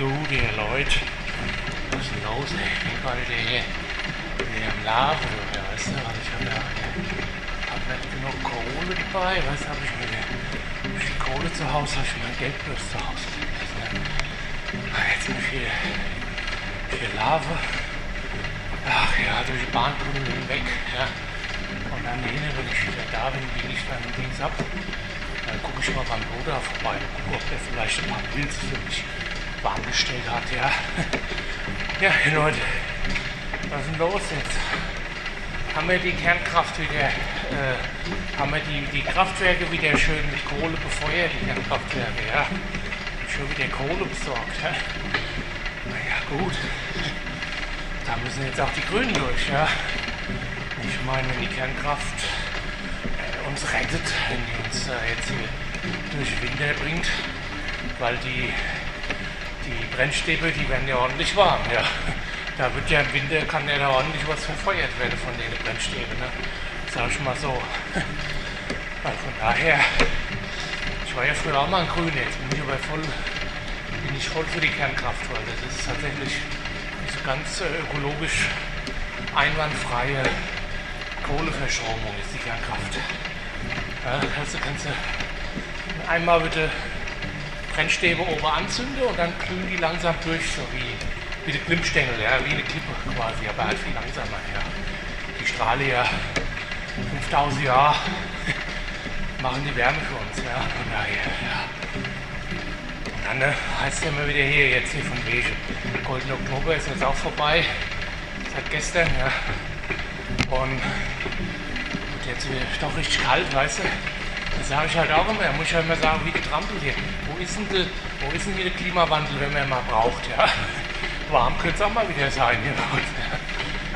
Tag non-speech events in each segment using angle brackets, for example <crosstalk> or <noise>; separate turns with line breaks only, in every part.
Ihr Leute. Was ist denn los, ey? Ich bin gerade der hier, der am Laufen, oder weißt du, was ich habe ja, hab nicht genug Kohle dabei, weißt du, hab ich mir die Kohle zu Hause, hab ich mein Geldbörse zu Hause gelassen. Ne? Ah, Jetzt bin ich hier, hier Lava. Ach ja, durch die Bahntunnel hinweg, ja. Und dann hinten, wenn ich wieder da bin, biege ich dann links ab. Dann gucke ich mal beim Bruder vorbei gucke, ob der vielleicht ein paar Pilze für mich warm gestellt hat, ja. Ja, Leute, was ist denn los jetzt? Haben wir die Kernkraft wieder, äh, haben wir die, die Kraftwerke wieder schön mit Kohle befeuert, die Kernkraftwerke, ja. Schon wieder Kohle besorgt, ja. Naja, gut. Da müssen jetzt auch die Grünen durch, ja. Ich meine, wenn die Kernkraft äh, uns rettet, wenn die uns äh, jetzt hier durch Winter bringt, weil die, die Brennstäbe, die werden ja ordentlich warm, ja. Da wird ja im Winter, kann ja da ordentlich was verfeuert werden von den Brennstäben, ne. Sag ich mal so. <laughs> Also von daher, ich war ja früher auch mal ein Grün, jetzt bin ich aber voll, bin ich voll für die Kernkraft, weil das ist tatsächlich diese ganz äh, ökologisch einwandfreie Kohleverstromung ist die Kernkraft. Ja, also kannst du einmal bitte Brennstäbe oben anzünden und dann glühen die langsam durch, so wie, wie die Glimmstängel, ja, wie eine Klippe quasi, aber halt viel langsamer. Ja. Die Strahle ja 5000 Jahre <laughs> machen die Wärme für uns. Ja. Von daher, ja. Und dann ne, heißt es ja immer wieder hier, jetzt hier von Wege. Golden Oktober ist jetzt auch vorbei, seit gestern. Ja. Und wird jetzt wieder doch richtig kalt, weißt du. Das sage ich halt auch immer. Da muss ich halt immer sagen, wie getrampelt hier. Wo ist denn, de, wo ist denn hier der Klimawandel, wenn man ihn mal braucht? Ja? <laughs> Warm könnte es auch mal wieder sein hier bei uns.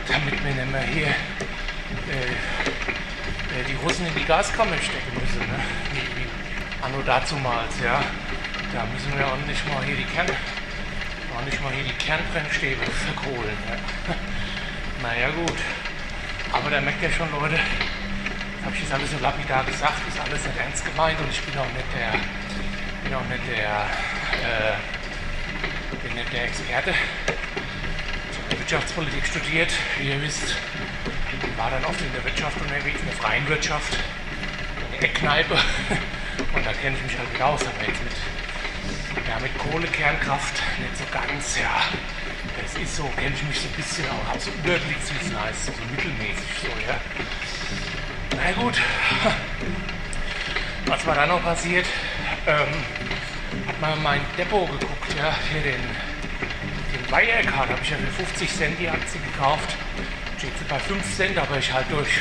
Damit wir nicht mehr hier äh, äh, die Russen in die Gaskammer stecken müssen. Ne? Wie, wie anno dazumals, ja. Da müssen wir ordentlich mal hier die Kern, ordentlich mal hier die Kernbrennstäbe verkohlen. Ja? <laughs> Naja gut. Aber da merkt ihr schon, Leute, habe ich jetzt alles so lapidar gesagt, ist alles nicht ernst gemeint und ich bin auch nicht der, bin auch nicht der, äh, bin nicht der Experte. Ich habe Wirtschaftspolitik studiert, wie ihr wisst, war dann oft in der Wirtschaft unterwegs, in der freien Wirtschaft, in der Eckkneipe <laughs> und da kenne ich mich halt wieder aus, aber jetzt mit, ja, mit Kohle, Kernkraft nicht so ganz, ja. Das ist so, kenne ich mich so ein bisschen auch, habe so Überblickswissen heißt, so mittelmäßig so, ja. Na gut. Was war da noch passiert? Ähm, hat mal in mein Depot geguckt, ja, hier den, den Wirecard habe ich ja für 50 Cent die Aktie gekauft. Steht sie bei 5 Cent, aber ich halt durch.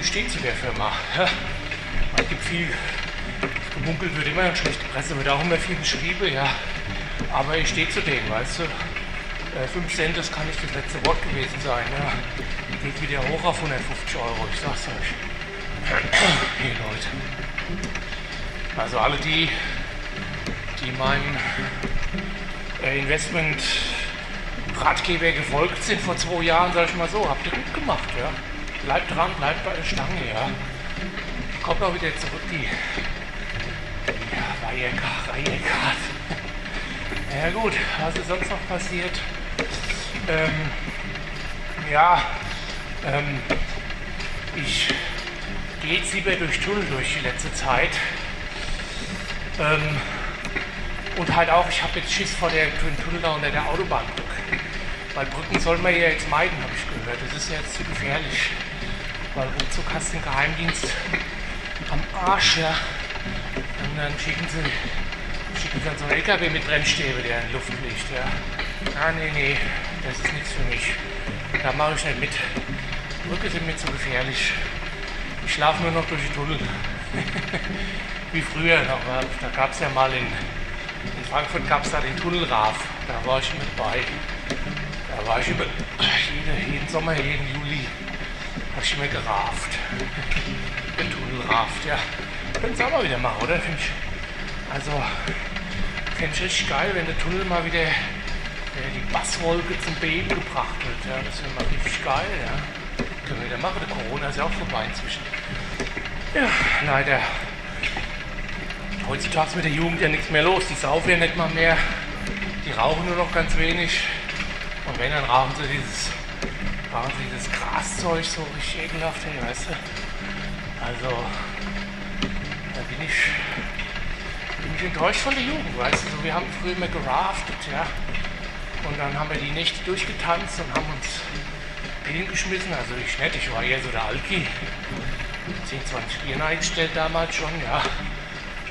Ich stehe zu der Firma. Ja. Es gibt viel, gemunkelt wird immer schlechte Presse, wird auch immer viel geschrieben, ja. Aber ich stehe zu denen, weißt du. Äh, 5 Cent, das kann nicht das letzte Wort gewesen sein. Ja. Geht wieder hoch auf 150 Euro, ich sag's euch. Hey Leute. Also alle die, die meinem äh, Investment Ratgeber gefolgt sind vor zwei Jahren, sag ich mal so, habt ihr gut gemacht, ja. Bleibt dran, bleibt bei der Stange, ja. Kommt auch wieder zurück, die, die Wirecard, Wirecard. <laughs> Ja gut, was ist sonst noch passiert? Ähm, ja, ähm, ich gehe jetzt lieber durch Tunnel durch die letzte Zeit. Ähm, und halt auch, ich habe jetzt Schiss vor der Tunnel da unter der Autobahnbrücke. Weil Brücken soll man ja jetzt meiden, habe ich gehört. Das ist ja jetzt zu gefährlich. Weil ruckzuck hast du den Geheimdienst am Arsch, ja. Und dann schicken sie, schicken sie dann so einen LKW mit Brennstäbe, der in Luft fliegt, ja. Ah, nee, nee, das ist nichts für mich. Da mache ich nicht mit. Brücke sind mir zu gefährlich. Ich schlafe nur noch durch die Tunnel. <laughs> Wie früher noch. Da gab es ja mal in, in Frankfurt gab es da den Tunnelraf. Da war ich mit bei. Da war ich über jede, jeden Sommer, jeden Juli habe ich immer geraft. <laughs> Den Tunnelraft, ja. Können Sie auch mal wieder machen, oder? Find ich, also, fände ich richtig geil, wenn der Tunnel mal wieder äh, die Basswolke zum Beben gebracht wird. Ja. Das wäre mal richtig geil, ja. Können wir wieder machen. Der Corona ist ja auch vorbei inzwischen. Ja, leider. Heutzutage ist mit der Jugend ja nichts mehr los. Die saufen ja nicht mal mehr. Die rauchen nur noch ganz wenig. Und wenn, dann rauchen sie dieses, rauchen sie dieses Graszeug so richtig ekelhaft, hey, weißt du? Also, da bin ich, bin ich enttäuscht von der Jugend, weißt du? So, wir haben früher immer geraftet, ja. Und dann haben wir die Nächte durchgetanzt und haben uns hingeschmissen. Also ich nicht, ich war eher so der Alki. 10, 20 Bier eingestellt damals schon, ja.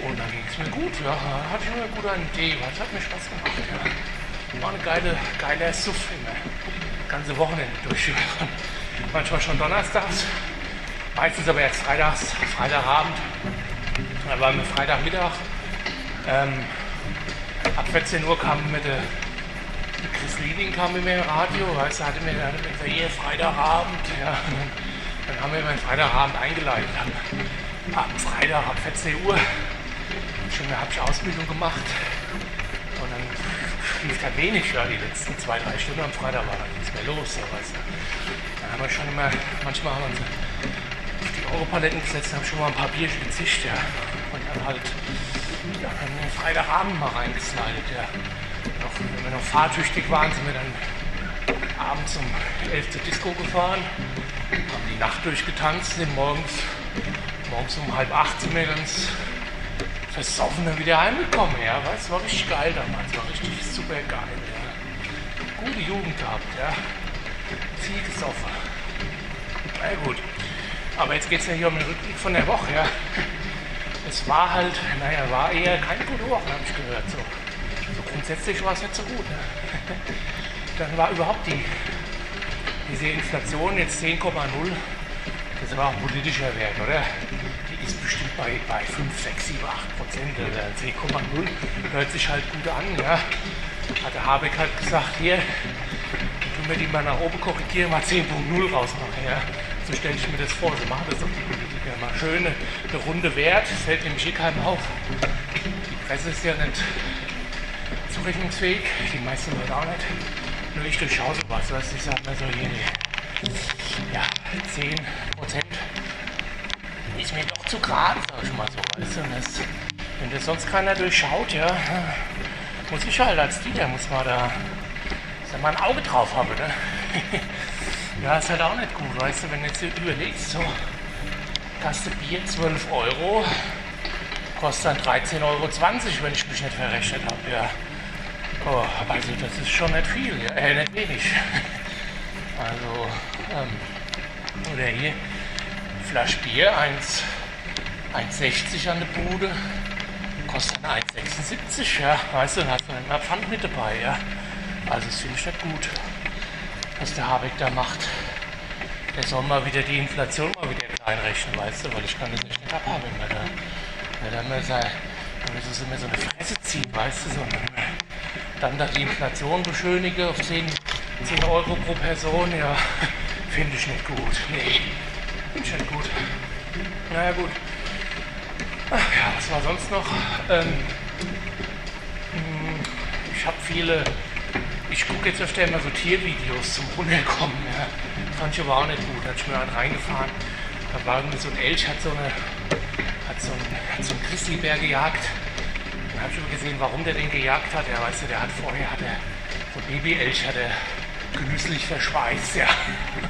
Und dann ging es mir gut, ja. Da hatte ich immer gut einen Tee, was hat mir Spaß gemacht, ja. War eine geile, geile Suff immer. Ganze Wochenende durch. Manchmal schon donnerstags, meistens aber erst freitags, Freitagabend. Dann waren wir Freitagmittag. Ähm, ab 14 Uhr kam mit der Liebing kam mit mir im Radio, weißt du, hatte mir dann gesagt, hier Freitagabend, ja. Dann haben wir meinen Freitagabend eingeleitet. Am Freitag ab 14 Uhr schon habe ich Ausbildung gemacht. Und dann lief da wenig, ja, die letzten zwei, drei Stunden am Freitag war dann nichts mehr los. So, weißt du. Dann haben wir schon immer, manchmal haben wir auf die Europaletten gesetzt, haben schon mal ein paar Bierchen gezischt, ja. Und dann halt ja, dann Freitagabend mal reingeslidet, ja. Noch, wenn wir noch fahrtüchtig waren, sind wir dann abends um 11 zur Disco gefahren, haben die Nacht durchgetanzt, sind morgens, morgens um halb acht sind wir ganz versoffen dann wieder heimgekommen. Ja, es war richtig geil damals, war richtig super geil. Ja. Gute Jugend gehabt, ja. Viel gesoffen. Na gut. Aber jetzt geht es ja hier um den Rückblick von der Woche, ja. Es war halt, naja, war eher keine gute Woche, habe ich gehört. So. So grundsätzlich war es nicht so gut. Ne? <laughs> Dann war überhaupt die, diese Inflation jetzt 10,0. Das war auch politischer Wert, oder? Die ist bestimmt bei, bei 5, 6, 7, 8 Prozent. oder 10,0 hört sich halt gut an. Ja? Hat der Habeck halt gesagt, hier, tun wir die mal nach oben korrigieren, mal 10,0 rausmachen. Ja? So stelle ich mir das vor. So machen das doch die Politiker. Mal schöne, eine runde Wert. Fällt nämlich eh keinem auf. Die Presse ist ja nicht zurechnungsfähig. Die meisten Leute auch nicht. Nur ich durchschaue sowas. Weißt, ich sage mir so, hier, ja, 10 Prozent ist mir doch zu gerade, sag ich mal so. Weißt du? das, wenn das sonst keiner durchschaut, ja, muss ich halt als Dieter, muss man da, da mal ein Auge drauf haben. Ne? <laughs> ja, ist halt auch nicht gut, weißt du, wenn du jetzt überlegst, so, Kaste Bier 12 Euro, kostet dann 13,20 Euro, wenn ich mich nicht verrechnet habe, ja. Oh, also das ist schon nicht viel, ja, äh, nicht wenig. <laughs> Also, ähm, oder hier, Flasche Bier, 1,60 an der Bude, kostet 1,76, ja, weißt du, dann hast du immer Pfand mit dabei, ja. Also das finde ich nicht gut, was der Habeck da macht. Der soll mal wieder die Inflation mal wieder klein rechnen, weißt du, weil ich kann das nicht abhaben, wenn man da, wenn wenn so, immer so eine Fresse zieht, weißt du, so, dann da die Inflation beschönige auf 10, 10 Euro pro Person, ja, <laughs> finde ich nicht gut. Nee, finde ich nicht gut. Naja, gut. Ach ja, was war sonst noch? Ähm, hm, ich habe viele, ich gucke jetzt öfter immer so Tiervideos zum Runterkommen. Ja. Fand ich aber auch nicht gut. Da hatte ich mir halt reingefahren. Da war irgendwie so ein Elch, hat so, eine, hat so einen, so einen Grizzlybär gejagt habe ich aber gesehen, warum der den gejagt hat. Ja, weißt du, der hat vorher hat er, so Babyelch hat er genüsslich verschweißt, ja.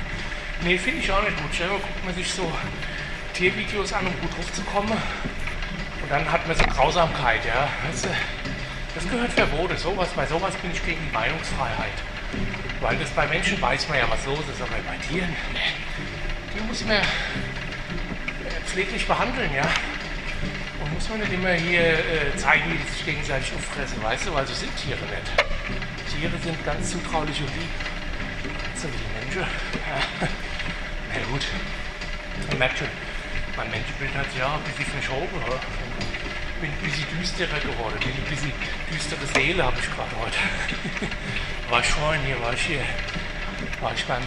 <laughs> nee, finde ich auch nicht gut. Selber guckt man sich so Tiervideos an, um gut hochzukommen. Und dann hat man so Grausamkeit, ja. Weißt du, das gehört verboten. Sowas, bei sowas bin ich gegen die Meinungsfreiheit. Weil das bei Menschen weiß man ja, was los ist, aber bei Tieren, die muss man pfleglich behandeln, ja. Und muss man nicht immer hier äh, zeigen, wie die sich gegenseitig auffressen, weißt du? Also sind Tiere nicht. Tiere sind ganz zutraulich und lieb. So wie die Menschen. <laughs> Na gut. Man merkt schon, mein Menschenbild hat sich ja ein bisschen verschoben. Ja. Bin ein bisschen düsterer geworden. Bin ein bisschen düstere Seele habe ich gerade heute. <laughs> war ich vorhin hier, war ich hier, war ich beim,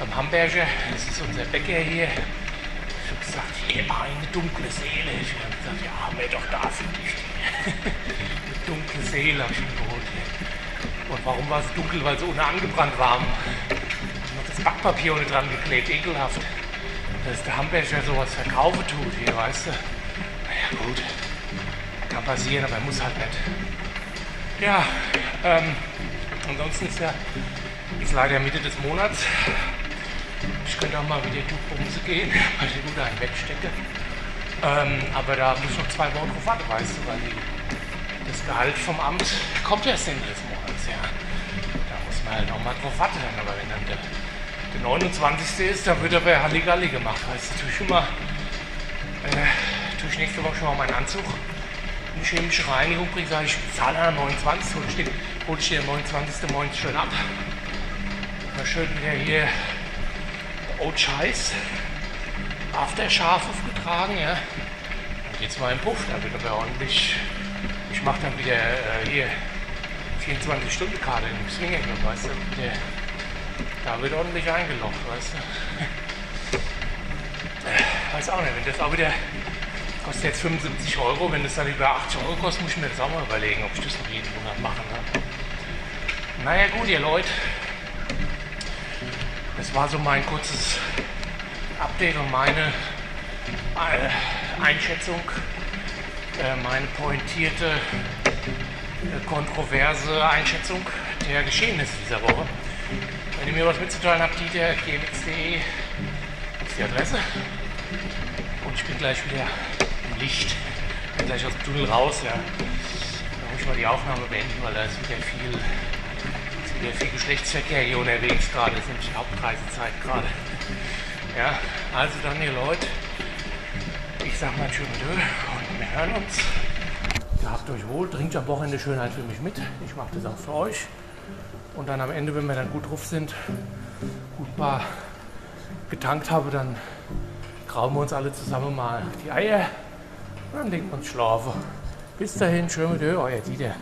beim Hamburger. Das ist unser Bäcker hier hier eine dunkle Seele. Ich habe gesagt, ja, haben doch da für dich. <laughs> Eine dunkle Seele habe ich mir geholt. Und warum war es dunkel? Weil es ohne angebrannt war. Und noch das Backpapier ohne dran geklebt, ekelhaft. dass der Hamburger sowas verkaufen tut hier, weißt du. Naja, gut. Kann passieren, aber muss halt nicht. Ja, ähm, ansonsten ist ja ist leider Mitte des Monats. Ich könnte auch mal wieder gut bumsen gehen, weil ich gut einen wegstecke. Ähm, aber da muss ich noch zwei Wochen drauf warten, weißt du, weil die, das Gehalt vom Amt kommt erst Ende des Monats, ja. Da muss man halt noch mal drauf warten. Aber wenn dann der, der 29. ist, dann wird aber Halligalli gemacht, weißt du, tue ich immer, äh, tue ich nächste Woche schon mal meinen Anzug in die chemische Reinigung bringen, sage ich, zahle am 29. hol ich ich den am 29. morgens schön ab. Mal schön wieder hier Old Scheiß Afterschaf aufgetragen, ja. Dann geht's mal im Puff, da wird aber ordentlich. Ich mache dann wieder äh, hier 24-Stunden-Karte im Swinger, weißt du. Der, da wird ordentlich eingelocht, weißt du. Äh, weiß auch nicht, wenn das auch wieder kostet jetzt 75 Euro, wenn das dann über 80 Euro kostet, muss ich mir das auch mal überlegen, ob ich das noch jeden Monat mache. Ne? Naja gut, ihr Leute, das war so mein kurzes Update und meine äh, Einschätzung, äh, meine pointierte, äh, kontroverse Einschätzung der Geschehnisse dieser Woche. Wenn ihr mir was mitzuteilen habt, dieter gmx.de ist die Adresse. Und ich bin gleich wieder im Licht. Bin gleich aus dem Tunnel raus. Ja. Da muss ich mal die Aufnahme beenden, weil da ist wieder viel wieder viel Geschlechtsverkehr hier unterwegs gerade. Das ist nämlich Hauptreisezeit gerade. Ja, also dann ihr Leute, ich sag mal schön und wir hören uns. Habt euch wohl, trinkt am Wochenende Schönheit für mich mit. Ich mache das auch für euch. Und dann am Ende, wenn wir dann gut drauf sind, gut mal getankt habe, dann grauen wir uns alle zusammen mal die Eier und dann legen wir uns schlafen. Bis dahin, schön mit euch, euer Dieter.